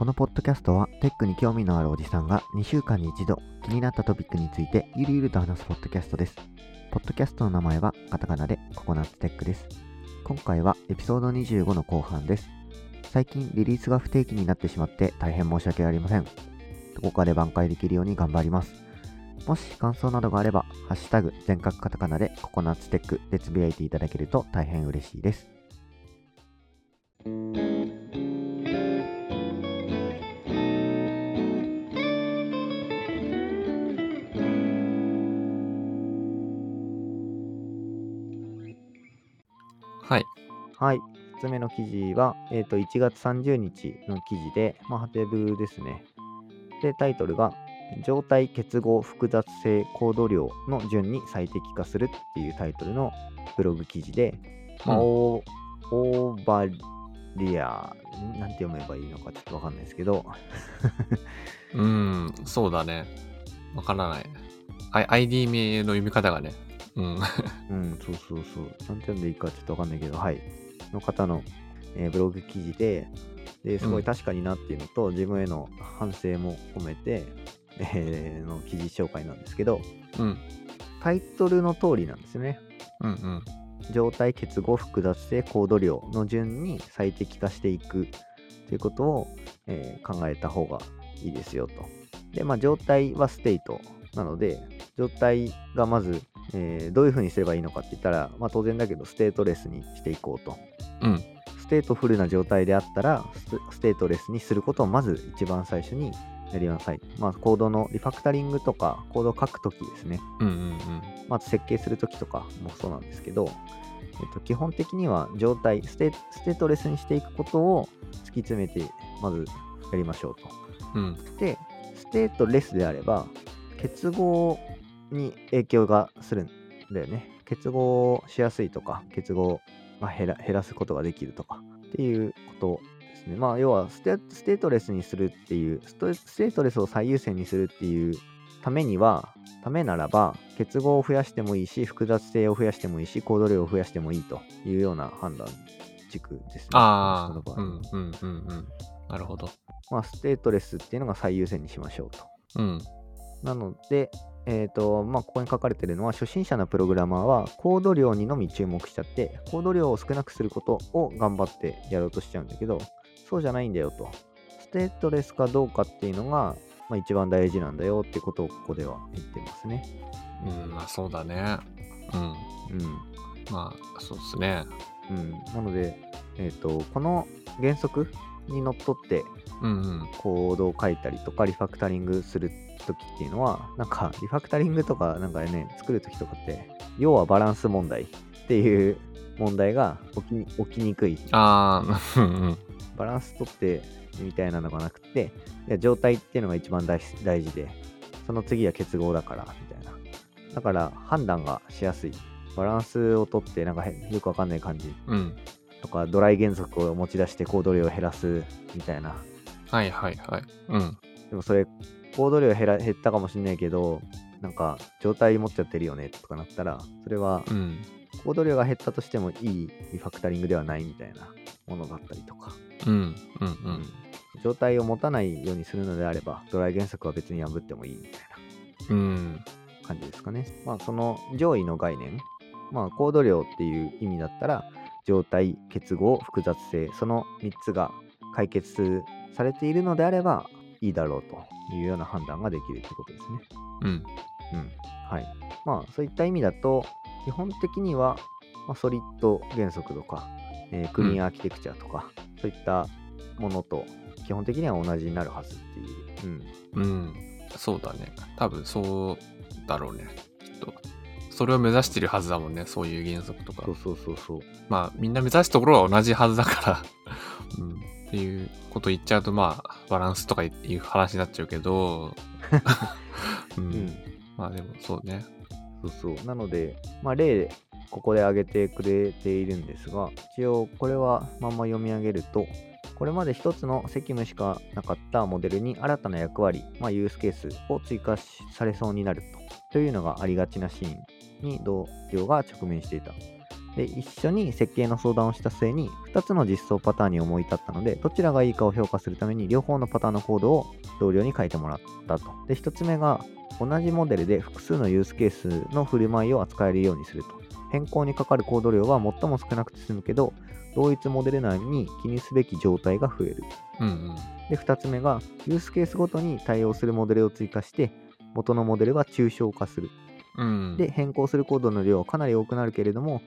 このポッドキャストはテックに興味のあるおじさんが2週間に一度気になったトピックについてゆるゆると話すポッドキャストです。ポッドキャストの名前はカタカナでココナッツテックです。今回はエピソード25の後半です。最近リリースが不定期になってしまって大変申し訳ありません。どこかで挽回できるように頑張ります。もし感想などがあれば、ハッシュタグ全角カタカナでココナッツテックでつぶやいていただけると大変嬉しいです。はい。はい。1つ目の記事は、えっ、と、1月30日の記事で、まあ、ハテブですね。で、タイトルが、状態結合複雑性コード量の順に最適化するっていうタイトルのブログ記事で、まあうんオーバリア、なんて読めばいいのかちょっとわかんないですけど、うーん、そうだね。わからない。ID 名の読み方がね。うん。うん、そうそうそう。なんて読んでいいかちょっとわかんないけど、はい。の方の、えーブログ記事で、ですごいうん確かになっていうのと、自分への反省も込めて、えーの記事紹介なんですけど、うん。タイトルの通りなんですよね。うんうん。状態結合複雑性コード量の順に最適化していくということを、えー考えた方がいいですよと。で、まあ、状態は state なので、状態がまず、えーどういうふうにすればいいのかって言ったら、まあ、当然だけど、 stateless にしていこうと。うん。 stateful な状態であったら stateless にすることをまず一番最初にやりなさい。まあ、コードのリファクタリングとか、コードを書くときですね。うんうんうん。まず設計するときとかもそうなんですけど、えっと、基本的には状態ステ、 stateless にしていくことを突き詰めて、まずやりましょうと。うん。で、ステートレスであれば、結合に影響がするんだよね。結合しやすいとか、結合が減ら減らすことができるとかっていうことですね。まあ、要はステ、ステートレスにするっていうスト、ステートレスを最優先にするっていうためには、ためならば、結合を増やしてもいいし、複雑性を増やしてもいいし、コード量を増やしてもいいというような判断軸ですね。ああ、その場合うんうんうんうん。なるほど。まあ、ステートレスっていうのが最優先にしましょうと。うん。なので、えっ、と、まあ、ここに書かれてるのは、初心者のプログラマーは、コード量にのみ注目しちゃって、コード量を少なくすることを頑張ってやろうとしちゃうんだけど、そうじゃないんだよと。ステートレスかどうかっていうのが、まあ、一番大事なんだよってことをここでは言ってますね。うん、まあそうだね。うん。うん。まあ、そうですね。うん。なので、えっ、と、この原則にのっとって、うんうん。コードを書いたりとかリファクタリングするときっていうのはなんかリファクタリングとかなんかね作るときとかって要はバランス問題っていう問題が起きに起きにくいああ。バランス取ってみたいなのがなくていや状態っていうのが一番大事大事でその次は結合だからみたいなだから判断がしやすいバランスを取ってなんか変よくわかんない感じうん。とかドライ原則を持ち出してコード量を減らすみたいなはいはいはい。うん。でもそれ、コード量減ら減ったかもしんないけど、なんか状態持っちゃってるよねとかなったら、それはうん。コード量が減ったとしてもいいリファクタリングではないみたいなものだったりとか、うん。うんう。うん状態を持たないようにするのであれば、ドライ原則は別に破ってもいいみたいうん。な感じですかね。まあその上位の概念、まあコード量っていう意味だったら、状態、結合、複雑性、その3つが解決されているのであればいいだろうというような判断ができるってことですね。うん。うん。はい。まあ、そういった意味だと、基本的には、まあ、ソリッド原則とか、えークリーンアーキテクチャとか、そういったものと基本的には同じになるはずっていう。うん。うん。そうだね。多分そうだろうね。きっと。それを目指してるはずだもんね。そういう原則とかそう。そうそうそう。まあ、みんな目指すところは同じはずだから、うん。っていうこと言っちゃうと、まあ、バランスとかいう話になっちゃうけど、う。うんん。まあでもそうね。そうそう。なので、まあ、例、ここで挙げてくれているんですが、一応これはまんま読み上げると、これまで一つの責務しかなかったモデルに新たな役割、まあ、ユースケースを追加されそうになるとというのがありがちなシーンに同僚が直面していた。で、一緒に設計の相談をした末に、2つの実装パターンに思い立ったので、どちらがいいかを評価するために、両方のパターンのコードを同僚に書いてもらったと。で、1つ目が、同じモデルで複数のユースケースの振る舞いを扱えるようにすると。変更にかかるコード量は最も少なくて済むけど、同一モデル内に気にすべき状態が増える。うんうん。で、2つ目が、ユースケースごとに対応するモデルを追加して、元のモデルが抽象化する。うん。で、変更するコードの量はかなり多くなるけれども、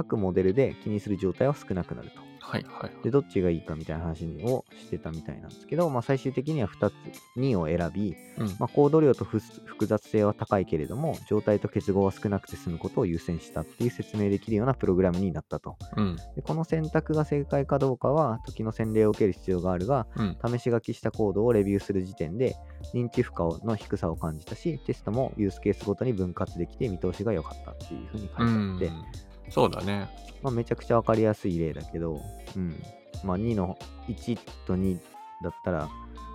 各モデルで気にする状態は少なくなると。はいはい。で、どっちがいいかみたいな話をしてたみたいなんですけど、まあ、最終的には2つ、2を選び、うん。まあ、コード量とふ複雑性は高いけれども、状態と結合は少なくて済むことを優先したっていう説明できるようなプログラムになったと。うん。でこの選択が正解かどうかは、時の洗礼を受ける必要があるが、うん。試し書きしたコードをレビューする時点で認知負荷の低さを感じたしテストもユースケースごとに分割できて見通しが良かったっていうふうに書いてあって、そうだね。まあ、めちゃくちゃ分かりやすい例だけど、うんまあ、2の1と2だったら、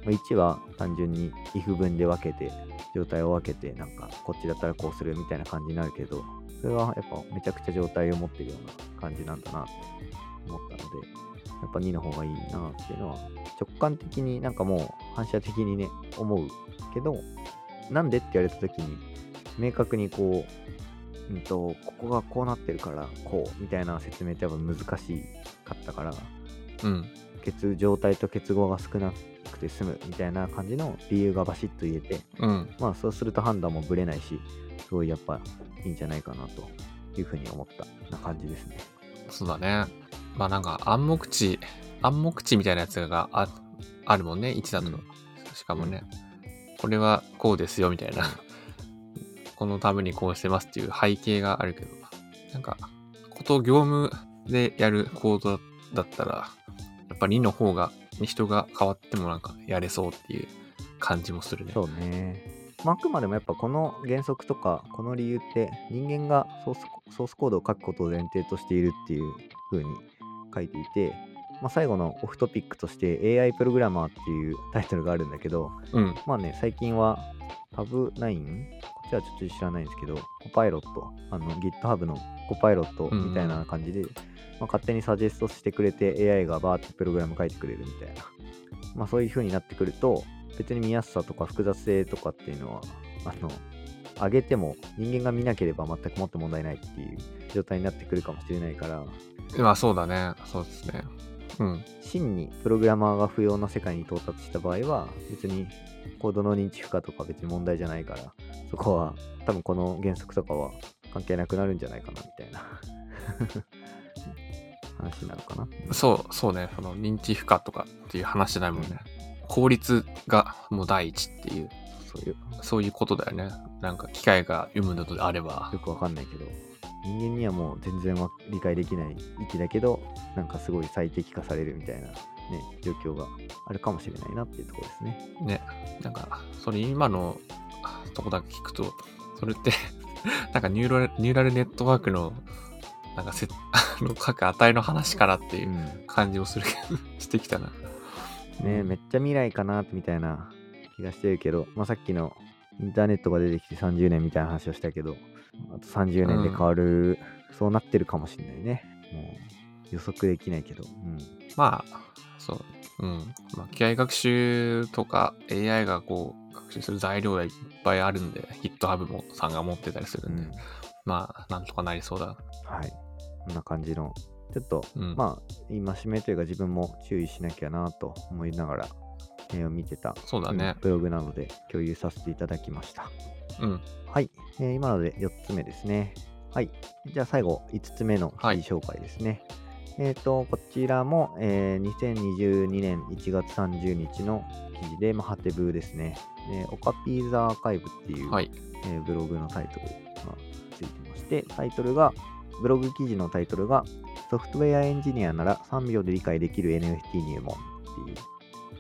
ま、1は単純に if 分で分けて状態を分けてなんかこっちだったらこうするみたいな感じになるけどそれはやっぱめちゃくちゃ状態を持ってるような感じなんだなって思ったのでやっぱ2の方がいいなっていうのは直感的になんかもう反射的にね思うけどなんでって言われた時に明確にこう、うんと、ここがこうなってるからこうみたいな説明ってやっぱ難しかったからうん。結状態と結合が少なくて済むみたいな感じの理由がバシッと言えてうん。まあそうすると判断もぶれないしすごいやっぱいいんじゃないかなというふうに思ったな感じですね。そうだね。まあなんか暗黙知、暗黙知みたいなやつがああるもんね、1だと。うんしかもね、これはこうですよみたいな。このためにこうしてますっていう背景があるけど、なんか、こと業務でやるコードだったら、やっぱ2の方が、に人が変わってもなんかやれそうっていう感じもするね。そうね。まあ、あくまでもやっぱこの原則とかこの理由って人間がソースソースコードを書くことを前提としているっていう風に書いていて、まあ、最後のオフトピックとして AI プログラマーっていうタイトルがあるんだけど、うん。まあね、最近は Tab9? こっちはちょっと知らないんですけど、コパイロット、あの GitHub のコパイロットみたいな感じで、まあ、勝手にサジェストしてくれて AI がバーってプログラム書いてくれるみたいな。まあそういう風になってくると、別に見やすさとか複雑性とかっていうのは、あの、上げても人間が見なければ全くもって問題ないっていう状態になってくるかもしれないから、まあそうだね。そうですね。うん。真にプログラマーが不要な世界に到達した場合は別にコードの認知負荷とか別に問題じゃないからそこは多分この原則とかは関係なくなるんじゃないかなみたいな 話なのかなそう、そうね。その認知負荷とかっていう話じゃないもんね。効率がもう第一っていう、そういうそういうことだよね。なんか機械が読むのであればよ。くわかんないけど人間にはもう全然わ理解できない域だけどなんかすごい最適化されるみたいなね状況があるかもしれないなっていうところですねね。なんか、それ今のとこだけ聞くと、それって、なんかニューラルニューラルネットワークの、なんかせ、あの、各値の話からっていううん感じをするけど、してきたな。ねめっちゃ未来かなみたいな気がしてるけど、まあ、さっきのインターネットが出てきて30年みたいな話をしたけど、あと30年で変わる、そうなってるかもしれないね。もう予測できないけど。うん。まあ、そう。うん。まあ、機械学習とか AI がこう、学習する材料がいっぱいあるんで、GitHub もさんが持ってたりするんで、うんまあ、なんとかなりそうだ。はい。こんな感じの、ちょっと、うん。まあ、戒めというか自分も注意しなきゃなと思いながら、絵を見てた、そうだねうん。ブログなので共有させていただきました。うん。はい、えー今ので4つ目ですね。はい。じゃあ最後、5つ目の記事紹介ですね。えっ、と、こちらも、えー2022年1月30日の記事で、まあ、ハテブーですね。えーオカピーザーカイブっていう、はい。えーブログのタイトルがついてまして、タイトルが、ブログ記事のタイトルが、ソフトウェアエンジニアなら3秒で理解できる NFT 入門っていう、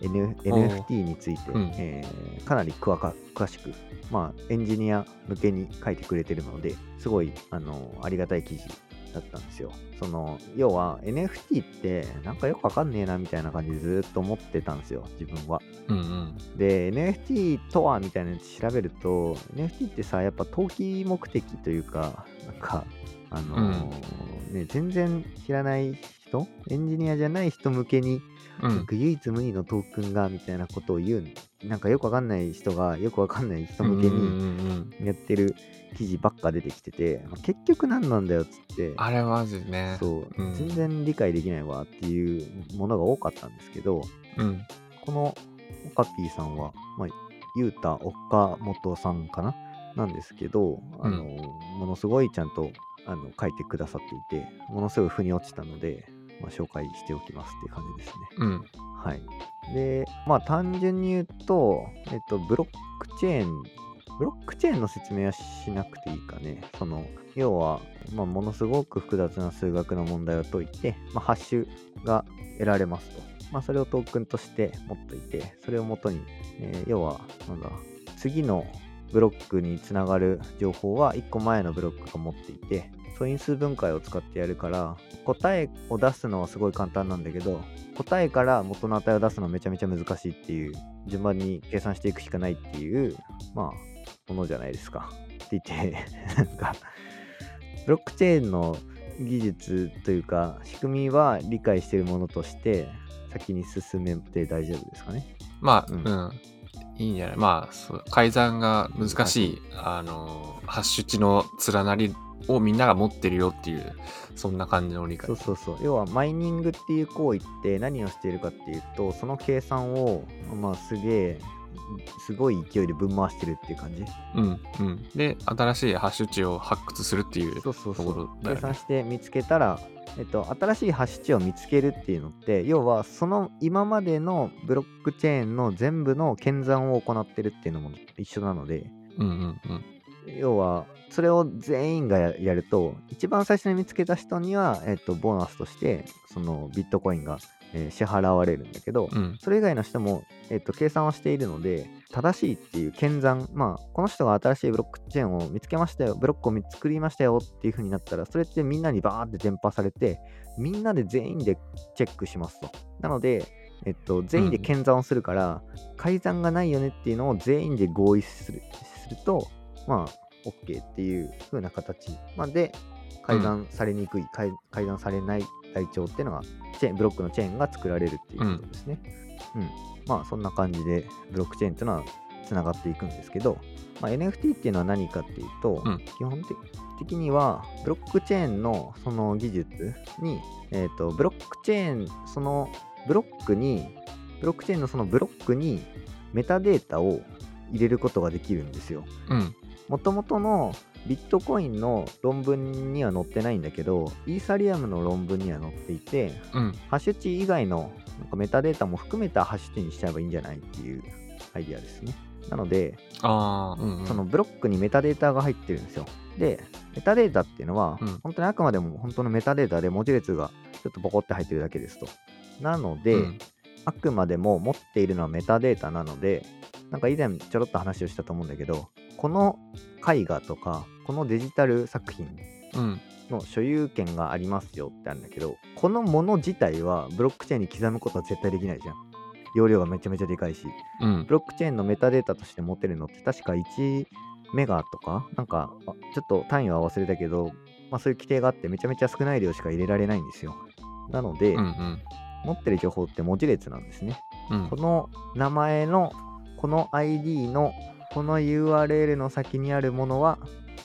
N、NFT について、うんえーかなり詳か詳しく、まあ、エンジニア向けに書いてくれてるので、すごい、あのありがたい記事だったんですよ。その、要は NFT ってなんかよくわかんねえなみたいな感じでずっと思ってたんですよ、自分は。うんうん。で、NFT とはみたいなの調べると、NFT ってさ、やっぱ投機目的というか、なんか、あのーね、全然知らない人、エンジニアじゃない人向けに、うん。唯一無二のトークンがみたいなことを言う、なんかよくわかんない人がよくわかんない人向けにうんうんうん。やってる記事ばっか出てきてて、まあ結局何なんだよっつって、あれマね。そう、うん全然理解できないわっていうものが多かったんですけど、うん。このオカピーさんは、まあ、ゆうた岡本さんかな？なんですけど、あの、ものすごいちゃんとあの書いてくださっていて、ものすごい腑に落ちたので、まあ、紹介しておきますっていう感じですね。うん。はい。で、まあ単純に言うと、えっと、ブロックチェーン、ブロックチェーンの説明はしなくていいかね。その、要は、まあ、ものすごく複雑な数学の問題を解いて、まあ、ハッシュが得られますと。まあ、それをトークンとして持っていて、それをもとに、えー要は、なんだ、次のブロックにつながる情報は1個前のブロックが持っていて、素因数分解を使ってやるから、答えを出すのはすごい簡単なんだけど、答えから元の値を出すのはめちゃめちゃ難しいっていう、順番に計算していくしかないっていう、まあ、ものじゃないですか。って言って、なんか、ブロックチェーンの技術というか、仕組みは理解しているものとして、先に進めて大丈夫ですかね。まあ、ううんん。いいんじゃないまあ、改ざんが難しい、あの、ハッシュ値の連なりをみんなが持ってるよっていう、そんな感じの理解そう。そうそう。要は、マイニングっていう行為って何をしているかっていうと、その計算を、まあ、すげえ、すごい勢いでぶん回してるっていう感じ。うん、うん。で、新しいハッシュ値を発掘するっていうそうそうそところう。だよね。計算して見つけたら、えっと、新しいハッシュ値を見つけるっていうのって、要はその今までのブロックチェーンの全部の検算を行ってるっていうのも一緒なので、うんうんうん。要はそれを全員がややると、一番最初に見つけた人には、えっと、ボーナスとして、そのビットコインが、えー支払われるんだけど、うん。それ以外の人も、えっと、計算をしているので、正しいっていう検算、まあ、この人が新しいブロックチェーンを見つけましたよ、ブロックを作りましたよっていう風になったら、それってみんなにバーって伝播されて、みんなで全員でチェックしますと。なので、えっと、全員で検算をするから、改ざんがないよねっていうのを全員で合意するすると、まあ、OK っていう風な形まで改ざんされにくい、改改ざんされない台帳っていうのが、チェーンブロックのチェーンが作られるっていうことですね。うん。まあ、そんな感じで、ブロックチェーンっていうのはつながっていくんですけど、まあ、NFT っていうのは何かっていうと、うん基本的的には、ブロックチェーンのその技術に、えっ、と、ブロックチェーン、そのブロックに、ブロックチェーンのそのブロックにメタデータを入れることができるんですよ。うん。もともとのビットコインの論文には載ってないんだけど、イーサリアムの論文には載っていて、うん。ハッシュ値以外のなんかメタデータも含めたハッシュ値にしちゃえばいいんじゃないっていうアイディアですね。なので、うん、うん。そのブロックにメタデータが入ってるんですよ。で、メタデータっていうのは、うん本当にあくまでも本当のメタデータで文字列がちょっとボコって入ってるだけですと。なので、うんあくまでも持っているのはメタデータなので、なんか以前ちょろっと話をしたと思うんだけど、この絵画とか、このデジタル作品うん。の所有権がありますよってあるんだけど、このもの自体はブロックチェーンに刻むことは絶対できないじゃん。容量がめちゃめちゃでかいし、うんブ。ロックチェーンのメタデータとして持てるのって確か1メガとか、なんかあちょっと単位は忘れたけど、まあそういう規定があってめちゃめちゃ少ない量しか入れられないんですよ。なので、うんうん。持ってる情報って文字列なんですね。うんこの名前のこの ID のこの URL の先にあるものは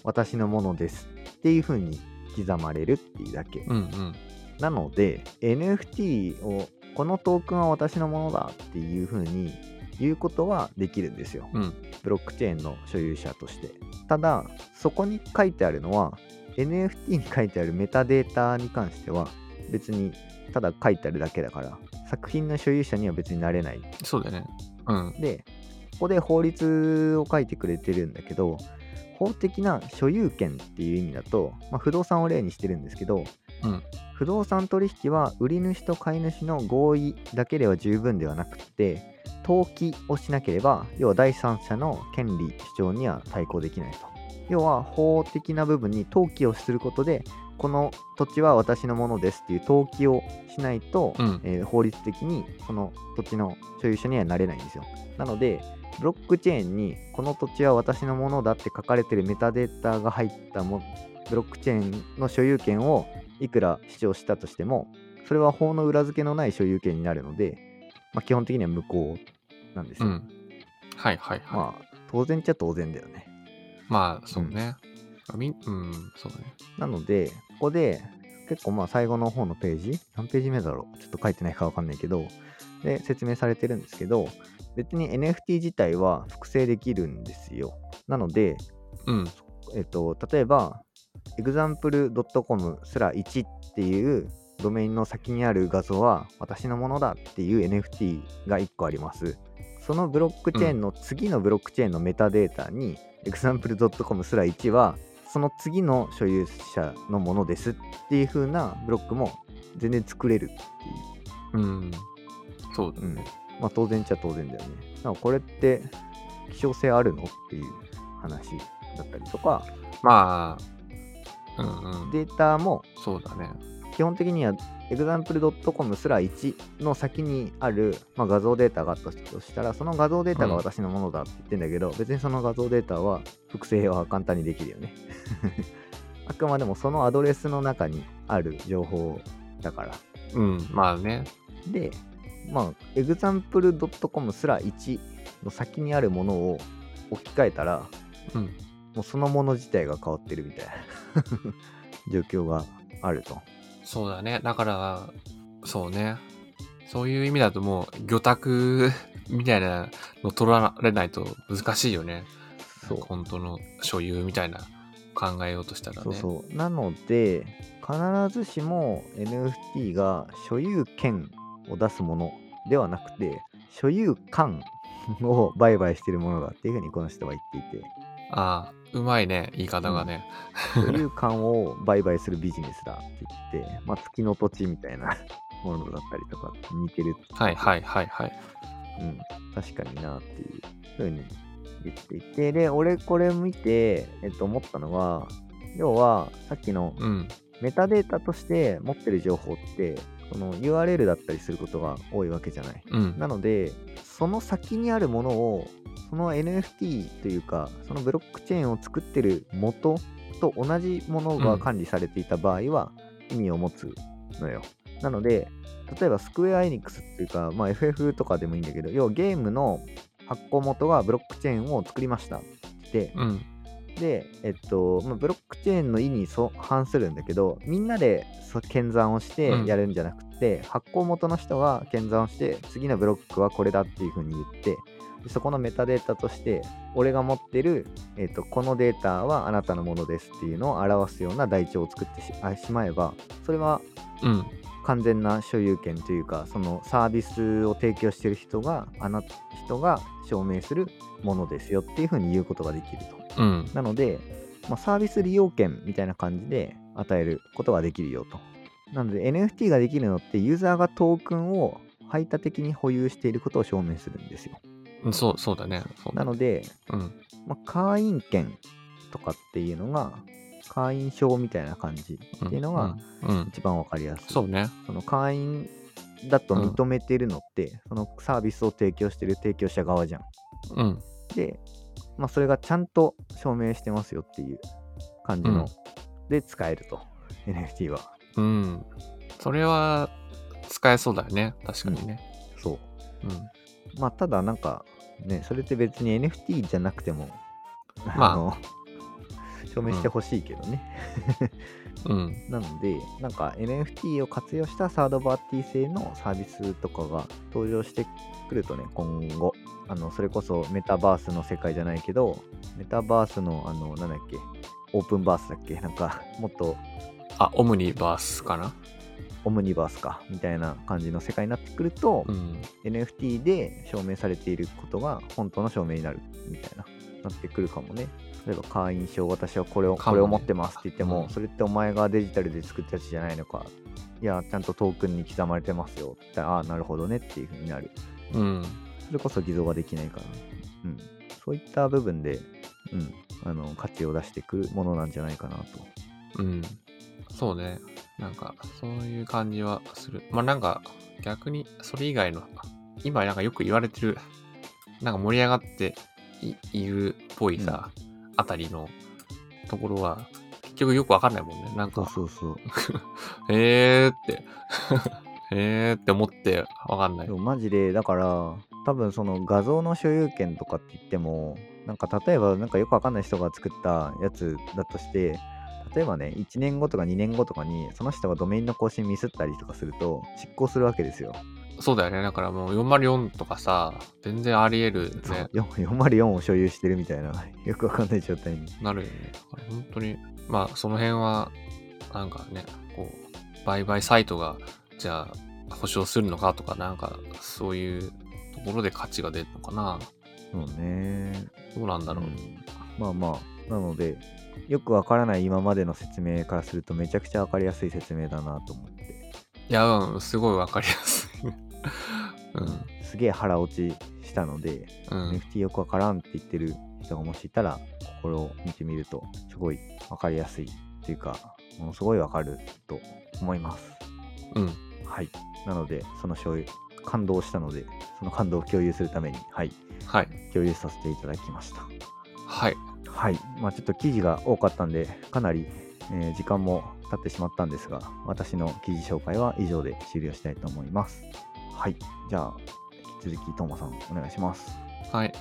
私のものですっていう風に刻まれるっていうだけ。うんうん。なので NFT をこのトークンは私のものだっていう風に言うことはできるんですよ。うん。ブロックチェーンの所有者として。ただそこに書いてあるのは NFT に書いてあるメタデータに関しては別にただ書いてあるだけだから作品の所有者には別になれないそうだよね。うん。で、ここで法律を書いてくれてるんだけど、法的な所有権っていう意味だと、まあ、不動産を例にしてるんですけど、うん不動産取引は売り主と買い主の合意だけでは十分ではなくって、登記をしなければ、要は第三者の権利主張には対抗できないと。要は法的な部分に登記をすることで、この土地は私のものですっていう登記をしないと、うんえー法律的にその土地の所有者にはなれないんですよ。なので、ブロックチェーンにこの土地は私のものだって書かれてるメタデータが入ったもブロックチェーンの所有権をいくら主張したとしても、それは法の裏付けのない所有権になるので、まあ、基本的には無効なんですよ。うん。はいはいはい。まあ、当然っちゃ当然だよね。まあ、そうね。みんうん、そうね。なので、ここで結構まあ最後の方のページ、何ページ目だろうちょっと書いてないかわかんないけど、で、説明されてるんですけど、別に NFT 自体は複製できるんですよ。なので、うん。えっと、例えば、example.com すら1っていうドメインの先にある画像は私のものだっていう NFT が1個あります。そのブロックチェーンの次のブロックチェーンのメタデータに、example.com すら1はその次の所有者のものですっていう風なブロックも全然作れるっていう。うん。そうだうんね。まあ当然っちゃ当然だよね。なんかこれって希少性あるのっていう話だったりとか、まあ、うんうん。データもそうだね。基本的には example.com すら1の先にある、まあ、画像データがあったとしたらその画像データが私のものだって言ってんだけど、別にその画像データは複製は簡単にできるよね あくまでもそのアドレスの中にある情報だからうん、まあね。でまあ example.com すら1の先にあるものを置き換えたらうん。もうそのもの自体が変わってるみたいな 状況があるとそうだね。だから、そうね。そういう意味だともう、魚拓 みたいなの取られないと難しいよね。そう本当の所有みたいな考えようとしたらね。そうそう。なので、必ずしも NFT が所有権を出すものではなくて、所有感を売買しているものだっていうふうにこの人は言っていて、ああ、うまいね、言い方がね。所有感を売買するビジネスだって言って、まあ、月の土地みたいな ものだったりとか似てる。はいはいはいはい。うん、確かになっていうふうに言っていて、で、俺これ見て、えっと、思ったのは、要は、さっきのうん。メタデータとして持ってる情報ってその URL だったりすることが多いわけじゃない。うん。なのでその先にあるものをその NFT というかそのブロックチェーンを作ってる元と同じものが管理されていた場合は意味を持つのよ。なので例えばスクエア・エニックスっていうか、まあ、FF とかでもいいんだけど要はゲームの発行元がブロックチェーンを作りましたってうん。で、えっと、まあ、ブロックチェーンの意にそ反するんだけど、みんなでそ検算をしてうんやるんじゃなくて、発行元の人が検算をして、次のブロックはこれだっていうふうに言って、でそこのメタデータとして、俺が持ってる、えっと、このデータはあなたのものですっていうのを表すような台帳を作ってしまえば、それはうん。完全な所有権というか、そのサービスを提供してる人が、あな人が証明するものですよっていうふうに言うことができると。うん。なので、まあ、サービス利用権みたいな感じで与えることができるよと。なので NFT ができるのってユーザーがトークンを排他的に保有していることを証明するんですよ。うんそう、そうだね。なので、うん。まあ、会員権とかっていうのが会員証みたいな感じっていうのがうん、うん。一番わかりやすい。そうね。その会員だと認めているのって、そのサービスを提供している提供者側じゃん。うん。で、まあ、それがちゃんと証明してますよっていう感じの、うんで使えると NFT はうん。それは使えそうだよね。確かにね。そううん。まあただなんかねそれって別に NFT じゃなくてもまあ。あの 証明してほしいけどね、うん。なのでなんか NFT を活用したサードバーティー製のサービスとかが登場してくるとね今後。あのそれこそメタバースの世界じゃないけどメタバースのあのなんだっけオープンバースだっけ？なんかもっとあ、オムニバースかな？オムニバースかみたいな感じの世界になってくると、うん。NFT で証明されていることが本当の証明になるみたいななってくるかもね。例えば会員証私はこれを、ね。これを持ってますって言っても、うん。それってお前がデジタルで作ったやつじゃないのか。いやちゃんとトークンに刻まれてますよって言ったらああなるほどねっていう風になる。うん。それこそ偽造ができないから、うん、そういった部分で、うん、あの価値を出してくるものなんじゃないかなと。うん。そうね。なんか、そういう感じはする。まあなんか、逆に、それ以外の、今なんかよく言われてる、なんか盛り上がっていいるっぽいさ、あたりのところは、結局よくわかんないもんね。なんそうか、そうそう。へーって、へーって思ってわかんないマジで、だから、多分その画像の所有権とかって言っても、なんか例えばなんかよくわかんない人が作ったやつだとして、例えばね、1年後とか2年後とかに、その人がドメインの更新ミスったりとかすると、執行するわけですよ。そうだよね。だからもう404とかさ、全然あり得るね。4 404を所有してるみたいな、よくわかんない状態に。なるよね。だから本当に、まあその辺は、なんかね、こう、売買サイトが、じゃあ、保証するのかとか、なんか、そういうところで価値が出るのかな。そうね。どうなんだろう。うんまあまあ、なので、よくわからない今までの説明からすると、めちゃくちゃわかりやすい説明だなと思って。いや、うん、すごいわかりやすい。うん。すげえ腹落ちしたので、うん。NFT よくわからんって言ってる人がもしいたら、これを見てみると、すごいわかりやすいっていうか、ものすごいわかると思います。うん。はい。なので、その醤油、感動したので、その感動を共有するために、はい、はい。共有させていただきました。はい。はい。まあちょっと記事が多かったんで、かなり、えー時間も経ってしまったんですが、私の記事紹介は以上で終了したいと思います。はい。じゃあ、引き続き、トーマさん、お願いします。はい。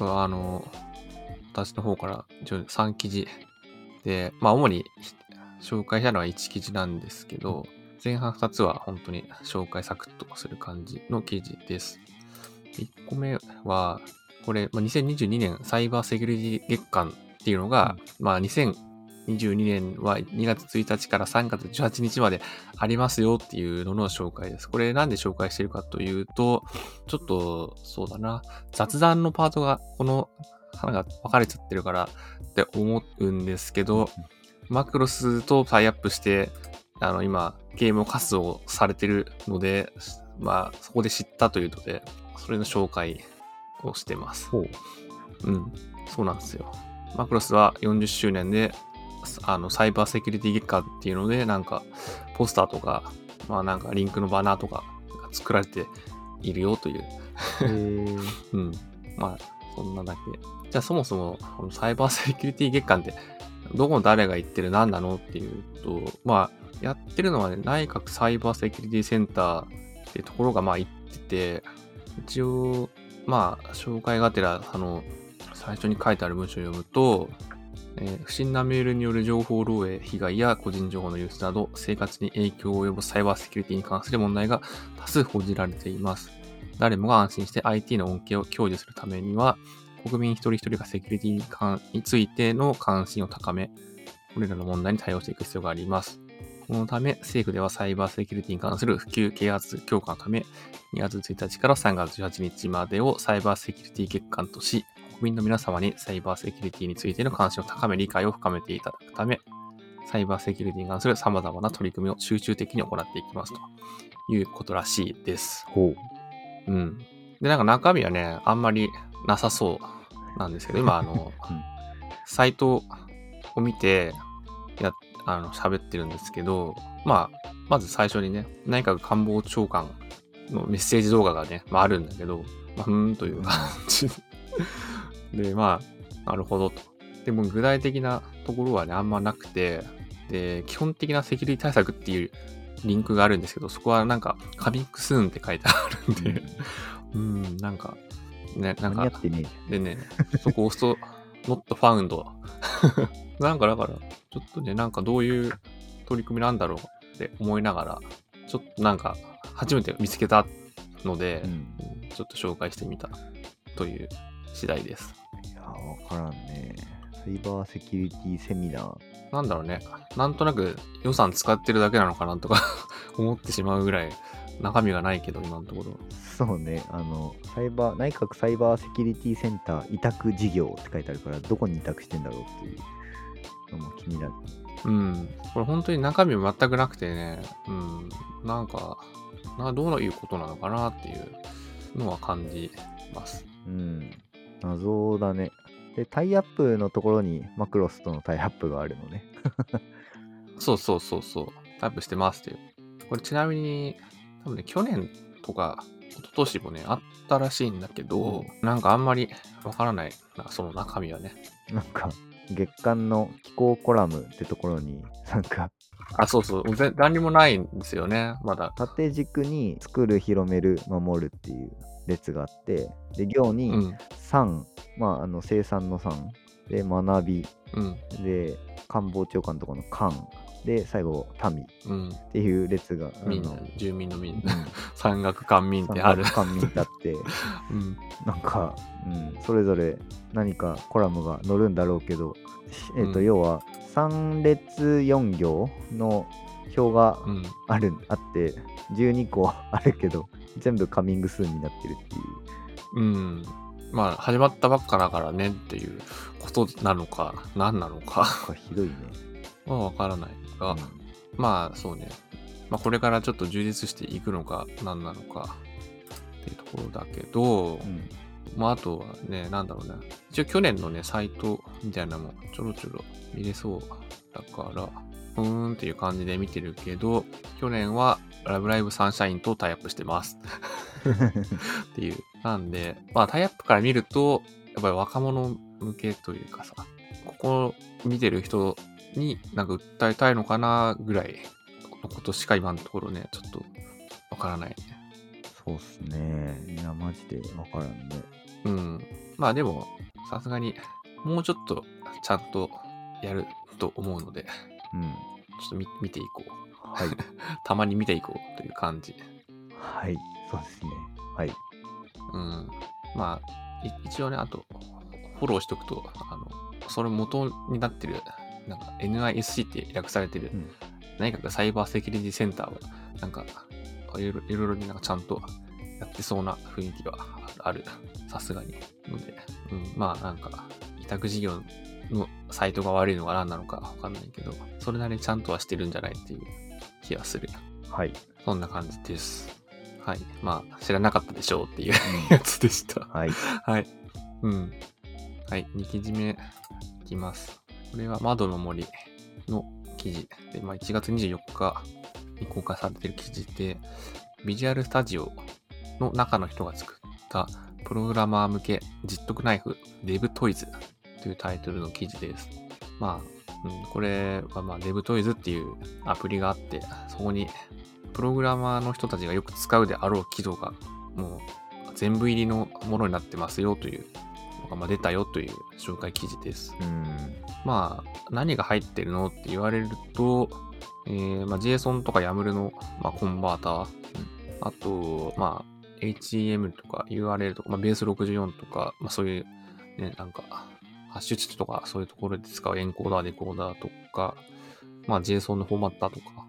あの、私の方から一応3記事で、まあ主に紹介したのは1記事なんですけど、前半2つは本当に紹介サクッとする感じの記事です。1個目は、これ、まあ、2022年サイバーセキュリティ月間っていうのが、まあ2022年は2月1日から3月18日までありますよっていうのの紹介です。これなんで紹介してるかというと、ちょっと、そうだな、雑談のパートが、この花が分かれちゃってるからって思うんですけど、マクロスとタイアップして、あの、今、ゲームを活動されてるので、まあ、そこで知ったというので、それの紹介をしてます。ほう。うん、そうなんですよ。マクロスは40周年で、あの、サイバーセキュリティ月間っていうので、なんか、ポスターとか、まあなんかリンクのバナーとかが作られているよというえー、うん。まあ、そんなだけ。じゃあそもそも、このサイバーセキュリティ月間って、どこの誰が言ってる何なのっていうと、まあ、やってるのはね、内閣サイバーセキュリティセンターってところがまあ言ってて、一応、まあ、紹介がてら、あの、最初に書いてある文章を読むと、えー不審なメールによる情報漏洩、被害や個人情報の流出など、生活に影響を及ぼすサイバーセキュリティに関する問題が多数報じられています。誰もが安心して IT の恩恵を享受するためには、国民一人一人がセキュリティに関についての関心を高め、これらの問題に対応していく必要があります。このため、政府ではサイバーセキュリティに関する普及啓発強化のため、2月1日から3月18日までをサイバーセキュリティ月間とし、国民の皆様にサイバーセキュリティについての関心を高め、理解を深めていただくため、サイバーセキュリティに関する様々な取り組みを集中的に行っていきますということらしいです。ほう。うん。で、なんか中身はね、あんまりなさそうなんですけど、今、あの、サイトを見て、やっ、あの、喋ってるんですけど、まあ、まず最初にね、内閣官房長官のメッセージ動画がね、まああるんだけど、まあ、ふーんという感じで。で、まあ、なるほどと。でも具体的なところはね、あんまなくて、で、基本的なセキュリティ対策っていうリンクがあるんですけど、そこはなんか、カミックスーンって書いてあるんで、うん、なんか、ね、なんかでね、そこを押すと、not found。なんかだから、ちょっとね、なんかどういう取り組みなんだろうって思いながら、ちょっとなんか、初めて見つけたので。うんちょっと紹介してみたという次第です。いや、わからんね。サイバーセキュリティセミナー。なんだろうね、なんとなく予算使ってるだけなのかなとか 思ってしまうぐらい中身がないけど、今のところ。そうね、あの、サイバー、内閣サイバーセキュリティセンター委託事業って書いてあるから、どこに委託してんだろうっていうのも気になる。うん。これ本当に中身全くなくてね、うん。なんか、などういうことなのかなっていうのは感じます。うん。謎だね。で、タイアップのところにマクロスとのタイアップがあるのね。そうそうそうそう。タイプしてますっていう。これちなみに、多分ね、去年とか、一昨年もね、あったらしいんだけど、なんかあんまりわからないな、その中身はね。なんか、月間の気候コラムってところに、なんか、あ、そうそう。ぜ何にもないんですよね、まだ。縦軸に作る、広める、守るっていう列があって、で、行うにん。産、まあ、あの生産の産、で、学び、うん。で、官房長官のところの官、で、最後、民っうん。ていう列が、民あの、住民の民うん。山岳官民ってある。官民ってあって、うん。なんか、うん、それぞれ何かコラムが載るんだろうけど、しえっ、と、うん要は3列4行の表がうん。ある、あって、12個あるけど、全部カミング数になってるっていう。うん。まあ、始まったばっかだからねっていうことなのか、何なのか、ひどいね。まあわからないが、うんまあそうね。まあこれからちょっと充実していくのか何なのかっていうところだけど、うんまああとはね、なんだろうな。一応去年のね、サイトみたいなのもちょろちょろ見れそうだから、ふーんっていう感じで見てるけど、去年はラブライブサンシャインとタイアップしてますっていう。なんで、まあタイアップから見ると、やっぱり若者向けというかさ、ここ見てる人になんか訴えたいのかなぐらいのことしか今のところね、ちょっとわからないね。そうっすね。いや、マジでわからんね。うん。まあでも、さすがにもうちょっとちゃんとやると思うので、ちうん。ょっと見見ていこう。はい。たまに見ていこうという感じ。はい。そうですね。はい。うん。まあ、い一応ね、あと、フォローしとくと、あの、それ元になってる、なんか NISC って略されてる、うん内閣サイバーセキュリティセンターは、なんか、いろいろいろいろになんかちゃんとやってそうな雰囲気はある。さすがに。ので、うん、まあなんか、委託事業のサイトが悪いのが何なのかわかんないけど、それなりにちゃんとはしてるんじゃないっていう気がする。はい。そんな感じです。はい。まあ、知らなかったでしょうっていう やつでした。はい。はい。うん。はい。2記事目いきます。これは窓の森の記事で、まあ、1月24日に公開されている記事で、ビジュアルスタジオの中の人が作ったプログラマー向け実得ナイフ DevToys というタイトルの記事です。まあ、うん、これはまあ DevToys っていうアプリがあって、そこにプログラマーの人たちがよく使うであろう機能がもう全部入りのものになってますよというのがまあ出たよという紹介記事です。うん。まあ、何が入ってるのって言われると、えーまあ、JSON とか YAML の、まあ、コンバーター、あと、まあ、HTML とか URL とか、まあ、ベース64とか、まあ、そういう、ね、なんか、ハッシュ値とか、そういうところで使うエンコーダー、デコーダーとか、まあ、JSON のフォーマッターとか、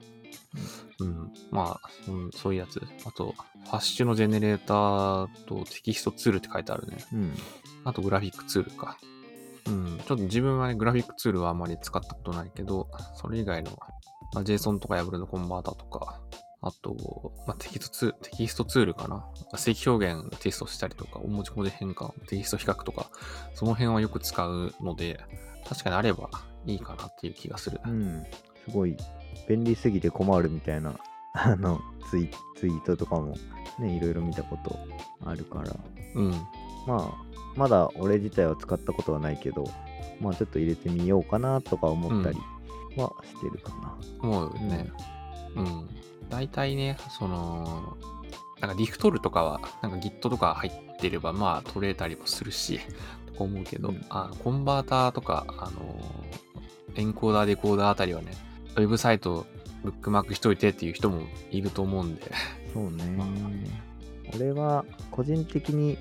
うん、まあ、うん、そういうやつ。あと、ハッシュのジェネレーターとテキストツールって書いてあるね。うん。あとグラフィックツールか。うん。ちょっと自分はね、グラフィックツールはあんまり使ったことないけど、それ以外の、まあ、JSON とか YAML のコンバータとか、あと、まあ、テキストツール、テキストツールかな。正規表現テストしたりとか、文字文字変換、テキスト比較とか、その辺はよく使うので、確かにあればいいかなっていう気がする。うん。すごい、便利すぎて困るみたいな、あの、ツイツイートとかも、ね、いろいろ見たことあるから、うん。まあ、まだ俺自体は使ったことはないけど、まあちょっと入れてみようかなとか思ったりはしてるかな。思うね。うん。大体ね、その、なんかリフトルとかは、なんか Git とか入ってれば、まあ取れたりもするし、とか思うけど、うんあのコンバーターとか、あの、エンコーダー、デコーダーあたりはね、ウェブサイトブックマークしといてっていう人もいると思うんで、そうね。俺は個人的に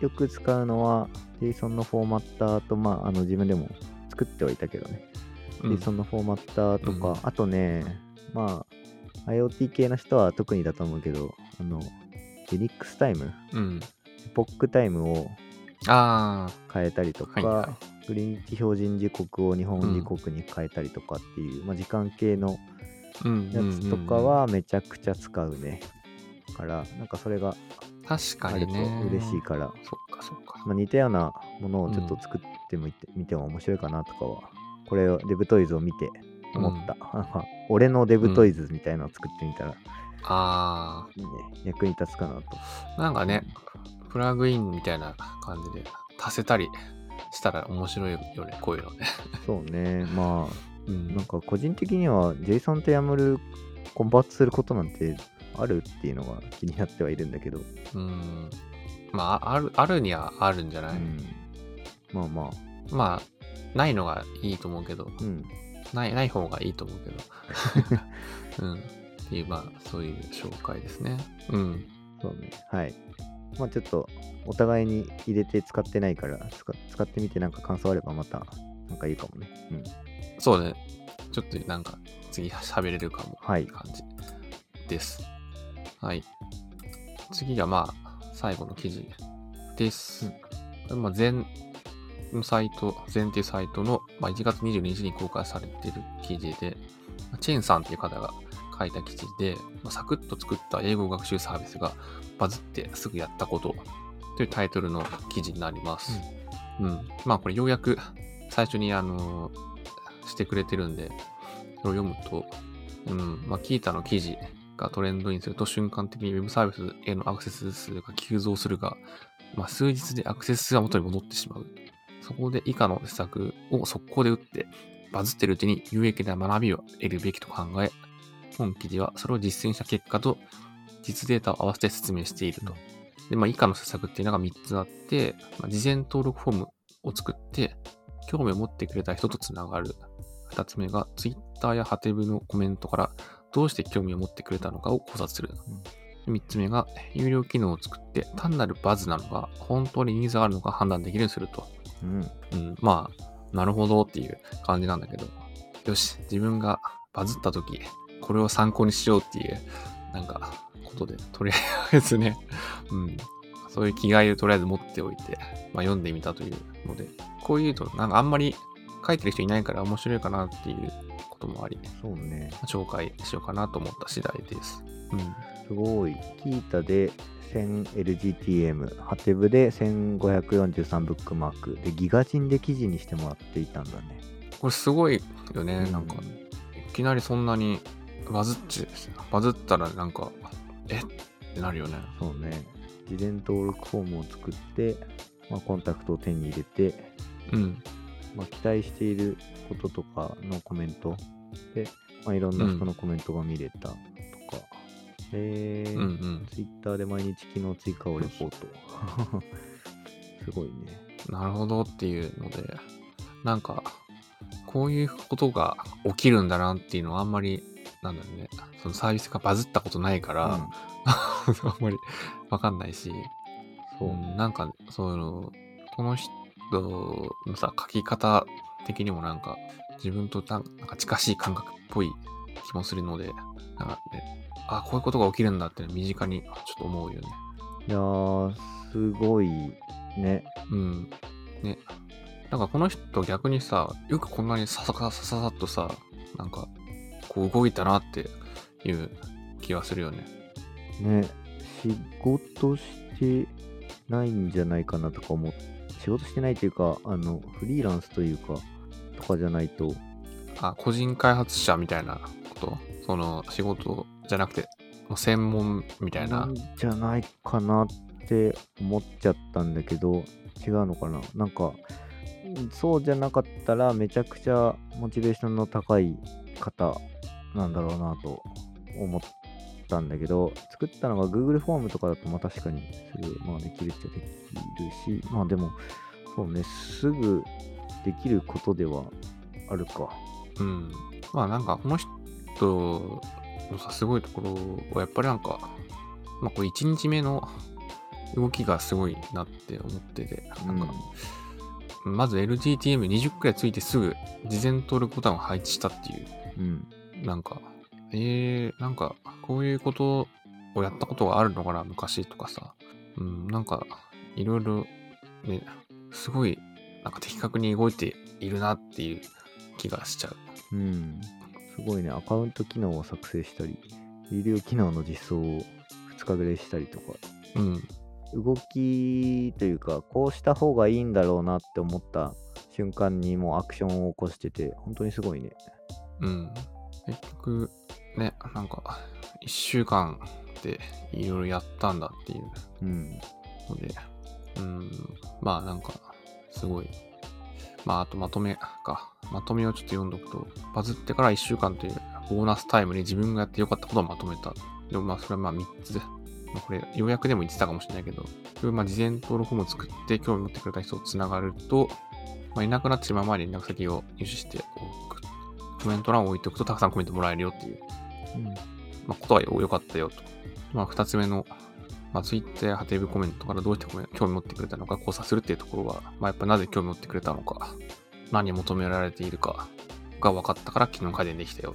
よく使うのは JSON のフォーマッターと、まあ、あの自分でも作ってはいたけどね。うん JSON のフォーマッターとか、うんあとね、まあ、IoT 系の人は特にだと思うけど、あの、Linux タイム、うん。POC タイムをあ変えたりとか、はいはいグリーン標準時刻を日本時刻に変えたりとかっていう、まあ、時間系の。やつとかはめちゃくちゃ使うね。から、なんかそれが確かにね。嬉しいから、そっかそっか。まあ、似たようなものをちょっと作ってみて,、みても面白いかなとかは、これを DevToys を見て思った。俺のデブトイズみたいなのを作ってみたら、あいいね、役に立つかなと。ー、なんかね、プラグインみたいな感じで足せたりしたら面白いよね、こういうのね。そうね、ま うんあ、なんか個人的には JSON と YAML コンバートすることなんてあるっていうのが気になってはいるんだけど、うん。まあ、ある、あるにはあるんじゃない、うん、まあまあ、まあ、ないのがいいと思うけど、うん、ない、ない方がいいと思うけど。うん。っていう、まあ、そういう紹介ですね。うん。そうね、はい。まあちょっと、お互いに入れて使ってないから、使使ってみてなんか感想あればまた、なんかいいかもね。うん。そうね。ちょっとなんか、次喋れるかも。はい感じです。はい。次がまあ、最後の記事です。まあ、全のサイト、全っていうサイトの、まあ、1月22日に公開されている記事で、チェンさんっていう方が書いた記事で、まあ、サクッと作った英語学習サービスがバズってすぐやったことというタイトルの記事になります。うん。まあこれようやく最初にあのしてくれてるんで、それを読むと、うん、まあキータの記事がトレンドにすると瞬間的に Web サービスへのアクセス数が急増するが、まあ数日でアクセス数は元に戻ってしまう。そこで以下の施策を速攻で打って、バズってるうちに有益な学びを得るべきと考え、本記事はそれを実践した結果と実データを合わせて説明していると。で、まあ以下の施策っていうのが3つあって、まあ、事前登録フォームを作って、興味を持ってくれた人とつながる。2つ目が Twitter やハテブのコメントからどうして興味を持ってくれたのかを考察する。3つ目が有料機能を作って単なるバズなのか本当にニーズがあるのか判断できるようにすると。うん。うん、まあ、なるほどっていう感じなんだけど、よし、自分がバズった時、これを参考にしようっていう、なんか、ことで、とりあえずね、うん、そういう気概をとりあえず持っておいて、まあ、読んでみたというので、こういうと、なんかあんまり書いてる人いないから面白いかなっていうこともあり、そうね。紹介しようかなと思った次第です。うん。すごい。キータで 1000LGTM、ハテブで1543ブックマーク、で、ギガ人で記事にしてもらっていたんだね。これすごいよね、うんなんか、いきなりそんなにバズっち、バズったらなんか、え？ってなるよね。そうね。事前登録フォームを作って、まあ、コンタクトを手に入れて、うん。まあ、期待していることとかのコメントで、まあ、いろんな人のコメントが見れたとか、えーうんうん。ツイッターで毎日機能追加をレポート。すごいね。なるほどっていうので、なんか、こういうことが起きるんだなっていうのはあんまり、なんだろうね、そのサービスがバズったことないから、うん あんまりわかんないし、そう。うんなんか、その、この人のさ、書き方的にもなんか、自分となんなんか近しい感覚っぽい気もするので、なんかね、あ、こういうことが起きるんだって身近にちょっと思うよね。いやー、すごいね。うん。ね。なんかこの人逆にさ、よくこんなにささささささっとさ、なんか、こう動いたなっていう気がするよね。ね、仕事してないんじゃないかなとか思っ仕事してないというか、あの、フリーランスというか、とかじゃないと、あ、個人開発者みたいなこと？その仕事じゃなくて、専門みたいな？んじゃないかなって思っちゃったんだけど、違うのかな？なんか、うんそうじゃなかったらめちゃくちゃモチベーションの高い方なんだろうなと思ったんだけど、作ったのが Google フォームとかだとまあ確かにすぐ、まあ、できるっちゃできるし、まあでも、そうね、すぐできることではあるか。うん。まあなんかこの人のさ、すごいところはやっぱりなんか、まあこれ1日目の動きがすごいなって思ってて、なんか、まず LGTM20 くらいついてすぐ事前登録ボタンを配置したっていう、うん。なんか、えー、なんか、こういうことをやったことがあるのかな、昔とかさ。うん、なんか、いろいろ、ね、すごい、なんか的確に動いているなっていう気がしちゃう。うん。すごいね、アカウント機能を作成したり、有料機能の実装を2日ぐらいしたりとか、うん、動きというか、こうした方がいいんだろうなって思った瞬間にもうアクションを起こしてて、本当にすごいね。うん。結局、ね、なんか、1週間でいろいろやったんだっていううん。ので、うん、まあなんか、すごい。まあ、あとまとめか。まとめをちょっと読んどくと、バズってから1週間というボーナスタイムに自分がやってよかったことをまとめた。でもまあ、それはまあ3つ。まあ、これ、要約でも言ってたかもしれないけど、まあ、事前登録フォームを作って興味持ってくれた人とつながると、まあ、いなくなってしまう前に連絡先を入手しておく。コメント欄を置いておくとたくさんコメントもらえるよっていう、まあ、ことは良かったよと。まあ、二つ目の、まあ、ツイッターやハテブコメントからどうして興味持ってくれたのか交差するっていうところは、まあ、やっぱなぜ興味持ってくれたのか、何求められているかが分かったから機能改善できたよ。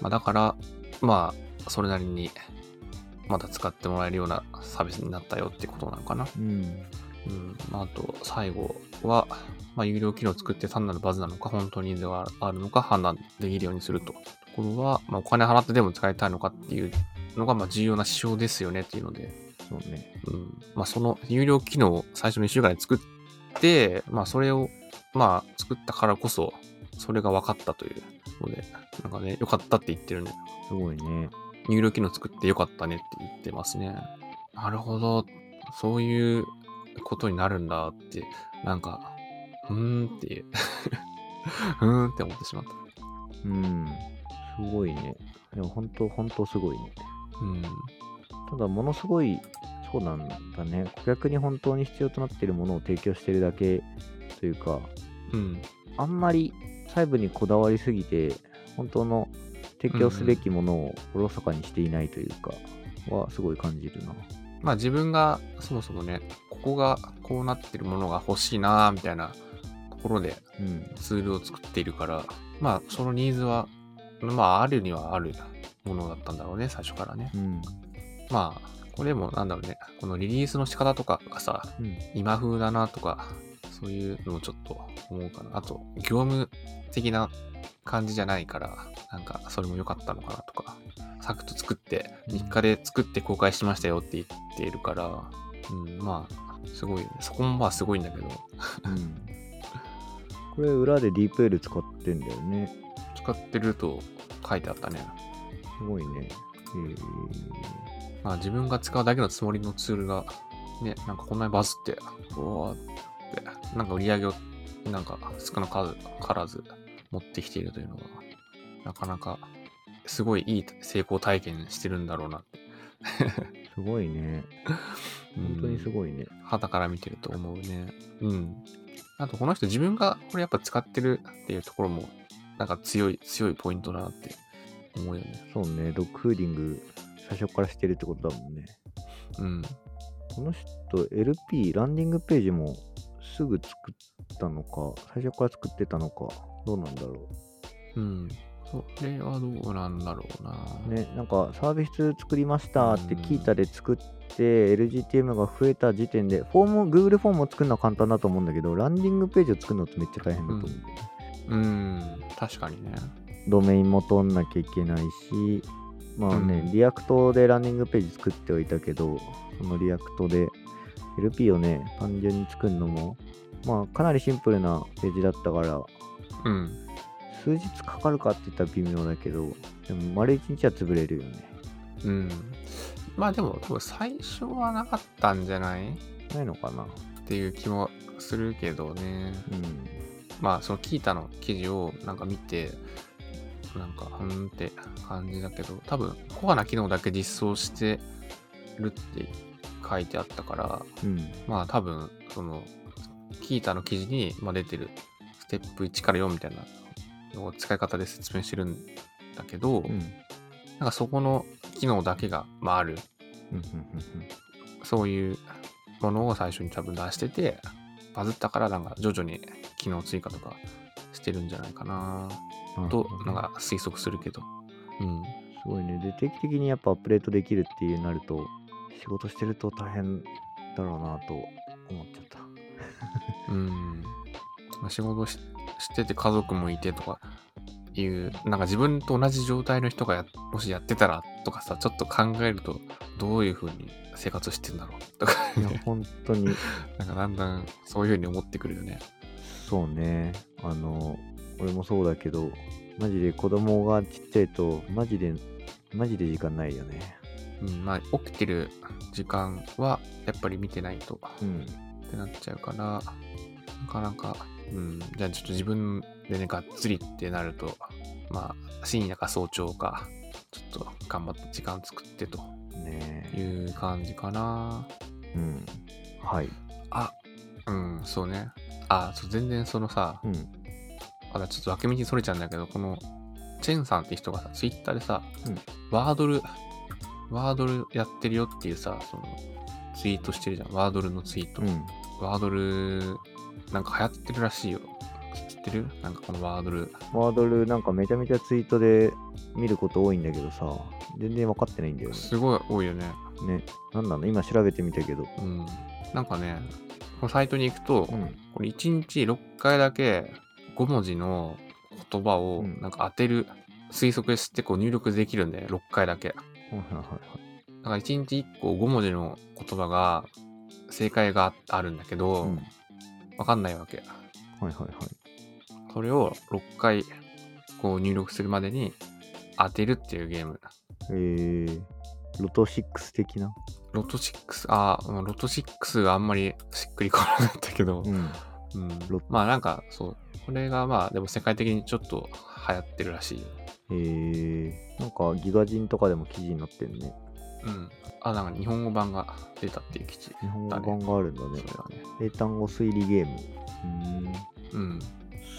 まあ、だから、まあ、それなりに、また使ってもらえるようなサービスになったよってことなのかな。うん。うん。まあ、あと、最後は、まあ、有料機能を作って単なるバズなのか、本当にニーズがあるのか判断できるようにすると。ところは、まあ、お金払ってでも使いたいのかっていうのが、まあ、重要な指標ですよねっていうので、そうね。うん。まあ、その有料機能を最初の1週間で作って、まあ、それを、まあ、作ったからこそ、それが分かったというので、なんかね、良かったって言ってるね。すごいね。有料機能作って良かったねって言ってますね。なるほど。そういうことになるんだって、なんか、うーんっていう。うーんって思ってしまった。うん。すごいね。でも本当、本当すごいね。うん。ただ、ものすごい、そうなんだね。顧客に本当に必要となっているものを提供してるだけというか、うん。あんまり細部にこだわりすぎて、本当の提供すべきものをおろそかにしていないというか、はすごい感じるな。まあ自分がそもそもね、ここがこうなってるものが欲しいなーみたいなところでうん。ツールを作っているから、まあそのニーズは、まああるにはあるものだったんだろうね、最初からね。うん。まあ、これもなんだろうね、このリリースの仕方とかがさ、うん。今風だなとか、そういうのをちょっと思うかな。あと、業務的な感じじゃないから、なんかそれも良かったのかなとか、サクッと作って、3日で作って公開しましたよって言っているから、うん、まあ、すごいよね。そこもまあすごいんだけど、うん。これ、裏で DeepL 使ってんだよね。使ってると書いてあったね。すごいね。えー、まあ自分が使うだけのつもりのツールが、ね、なんかこんなにバズって、うわーって、なんか売り上げを、なんか少なからず持ってきているというのが、なかなか、すごいいい成功体験してるんだろうなって。すごいね。本当にすごいね。肌から見てると思うね。うん。あとこの人自分がこれやっぱ使ってるっていうところも、なんか強い、強いポイントだなって思うよね。そうね。ドッグフーディング、最初からしてるってことだもんね。うん。この人、LP、ランディングページもすぐ作ったのか、最初から作ってたのか、どうなんだろうん。それはどうなんだろうな。う。ね、なんかサービス作りましたって聞いたで作って、LGTM が増えた時点で、フォーム、Google フォームを作るのは簡単だと思うんだけど、ランディングページを作るのってめっちゃ大変だと思うんだよね。うん。確かにね。ドメインも取んなきゃいけないし、まあね、うん React でランディングページ作っておいたけど、そのリアクトで LP をね、単純に作るのも、まあかなりシンプルなページだったから、うん。数日かかるかって言ったら微妙だけど、でも丸一日は潰れるよね。うん。まあでも多分最初はなかったんじゃない？ないのかなっていう気もするけどね。うん。まあその Qiita の記事をなんか見て、なんか、うーんって感じだけど、多分コアな機能だけ実装してるって書いてあったから、うん。まあ多分、その、キータの記事にまあ出てるステップ1から4みたいなのを使い方で説明してるんだけど、うん。なんかそこの機能だけが、まあ、ある、うん。そういうものを最初に多分出してて、バズったからなんか徐々に機能追加とかしてるんじゃないかなうん。と、なんか推測するけど。うん。すごいね。で、定期的にやっぱアップデートできるっていうなると、仕事してると大変だろうなと思っちゃった。うん。まあ仕事ししてて家族もいてとかいう、なんか自分と同じ状態の人がやもしやってたらとかさ、ちょっと考えると、どういう風に生活してんだろうとか、いや、本当に、なんかだんだんそういう風に思ってくるよね。そうね。あの、俺もそうだけど、マジで子供がちっちゃいと、マジで、マジで時間ないよね。うん、まあ、起きてる時間は、やっぱり見てないと、うん。ってなっちゃうから、なかなか、うん、じゃあちょっと自分でね、がっつりってなると、まあ、深夜か早朝か、ちょっと頑張って時間作ってと。いう感じかな。うん。はい。あ、うん、そうね。あ、そう全然そのさ、うん。まだちょっと分け道にそれちゃうんだけど、この、チェンさんって人がさ、ツイッターでさ、うんワードル、ワードルやってるよっていうさ、その、ツイートしてるじゃん。ワードルのツイート。うん。ワードル、なんか流行ってるらしいよ。知ってる？なんかこのワードル。ワードルなんかめちゃめちゃツイートで見ること多いんだけどさ、全然分かってないんだよね。すごい多いよね。ね。なんなの？今調べてみたけど。うん。なんかね、このサイトに行くと、うん。これ1日6回だけ5文字の言葉をうんなんか当てる、推測してこう入力できるんで、6回だけ。はいはいはいだから1日1個5文字の言葉が正解があるんだけど、はい。うん。わかんないわけ。はいはいはい。それを6回こう入力するまでに当てるっていうゲーム。えー、ロト6的な？ロト6、あー、ロト6があんまりしっくりこなかったけど、ん。うんロまあなんかそう、これがまあでも世界的にちょっと流行ってるらしいよ。えー、なんかギガ人とかでも記事になってんね。うん。あ、なんか日本語版が出たっていう記事。日本語版があるんだねそ。れはね。英単語推理ゲーム。うーん。うん。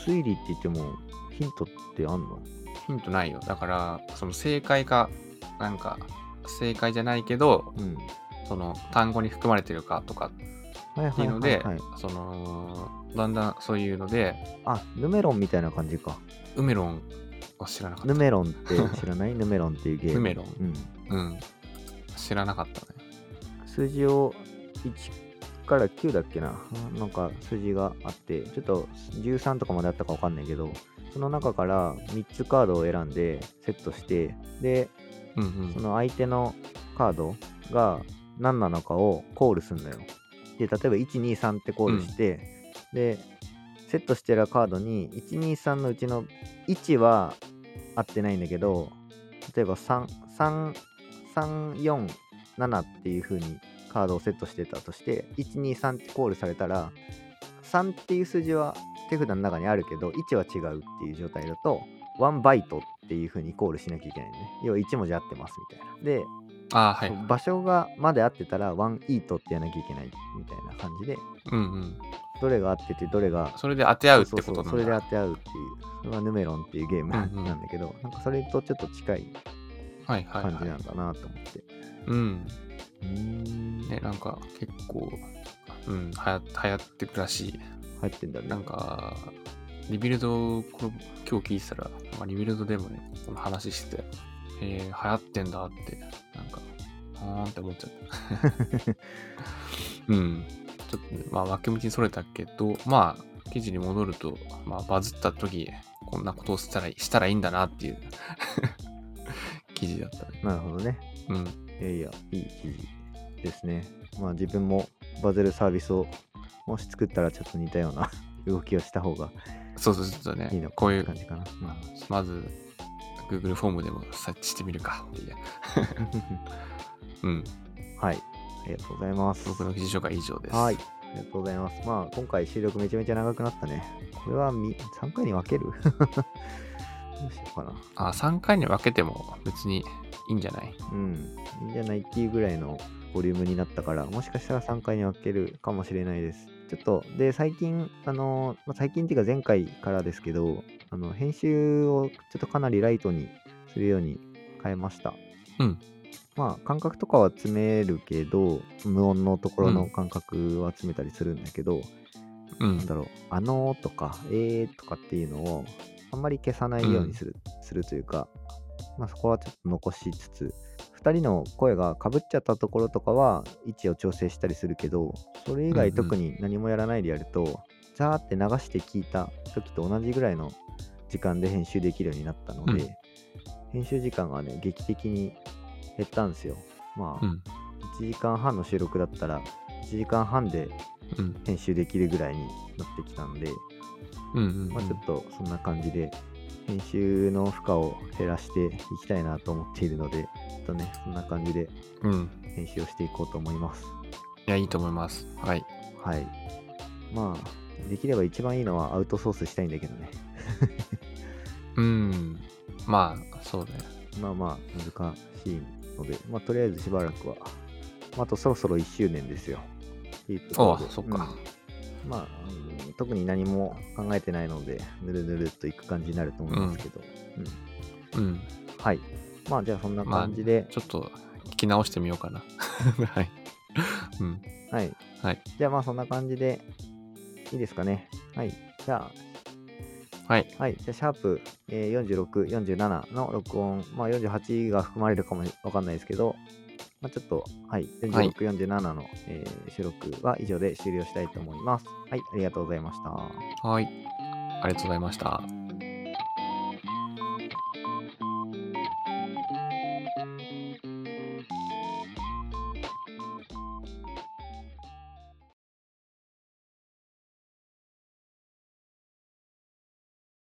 推理って言ってもヒントってあんの？ヒントないよ。だから、その正解か、なんか、正解じゃないけど、うん。その単語に含まれてるかとかはいはいっていうのでその、だんだんそういうので、あ、ヌメロンみたいな感じか。ウメロンは知らなかった。ヌメロンって知らない？ヌメロンっていうゲーム。ヌメロンうん。うん。知らなかったね。数字を1から9だっけな？なんか数字があってちょっと13とかまであったかわかんないけどその中から3つカードを選んでセットしてでうんうんそ。の相手のカードが何なのかをコールするのよで例えば123ってコールして、でセットしてるカードに123のうちの1は合ってないんだけど例えば34347っていう風にカードをセットしてたとして123ってコールされたら3っていう数字は手札の中にあるけど1は違うっていう状態だと1バイトっていう風にコールしなきゃいけないね要は1文字合ってますみたいなであーはい。場所がまで合ってたらワンイートってやらなきゃいけないみたいな感じでうんうん。どれが合っててどれがそれで当て合うってことなんだ。そうそれで当て合うっていうそれがヌメロンっていうゲームなうんうんんだけど、なんかそれとちょっと近い、感じはい。なんだなと思って、うん。うーんね、なんか結構、うん、はや流行ってるらしい。流行ってんだねなんか、 Rebuild、これ今日聞いてたら、まあ、 Rebuild でもね、この話してて、えー、流行ってんだって、なんか、あーんって思っちゃった。うん。ちょっとね、まあ、脇道にそれたけど、まあ、記事に戻ると、まあ、バズった時、こんなことをしたらしたらいいんだなっていう記事だったね。なるほどねうん。いやいやいい記事ですねまあ自分もバズるサービスをもし作ったらちょっと似たような 動きをした方がそうそうそうね。いいのこういう感、じかな、まあまず、Google フォームでも設置してみるかいう。うん。はいありがとうございます僕の記事紹介は以上です。はい。ありがとうございます。まあ、今回収録めちゃめちゃ長くなったね。これはみ3回に分ける？どうしようかな。あ、3回に分けても別にいいんじゃない？うん。いいんじゃないっていうぐらいのボリュームになったから、もしかしたら3回に分けるかもしれないです。ちょっと、で、最近、あの、まあ、最近っていうか前回からですけど、あの、編集をちょっとかなりライトにするように変えました。うん。まあ、感覚とかは詰めるけど、無音のところの感覚は詰めたりするんだけど、うんなん。だろう、あのーとか、えーとかっていうのを、あんまり消さないようにする,、するというか、まあそこはちょっと残しつつ、2人の声がかぶっちゃったところとかは位置を調整したりするけど、それ以外うんうん特に何もやらないでやると、ザーって流して聞いた時と同じぐらいの時間で編集できるようになったので、うん編集時間がね、劇的に減ったんですよ。まあ、うん。1時間半の収録だったら、1時間半でうん。編集できるぐらいになってきたんで、うんうん、うん。まあ、ちょっとそんな感じで、編集の負荷を減らしていきたいなと思っているので、ちょっとね、そんな感じでうん。編集をしていこうと思います。いや、いいと思います。はい。はい。まあ、できれば一番いいのはアウトソースしたいんだけどね。うん。まあ、そうね。まあまあ、難しいので、まあ、とりあえずしばらくは、まあ、あとそろそろ1周年ですよ。っていうところでああ、そっか。うんまあ、うん特に何も考えてないので、ぬるぬるっといく感じになると思いますけど、うんうん。はい。まあ、じゃあそんな感じで、ちょっと聞き直してみようかな。はい。うん。はい。はい。じゃあまあそんな感じで、いいですかね。はい。じゃはい。あ、はい。じゃあ、シャープ、えー46、47の録音、まあ48が含まれるかもわかんないですけど、まあちょっと、はい。46、はい47の、えー収録は以上で終了したいと思います。はい。ありがとうございました。はい。ありがとうございました。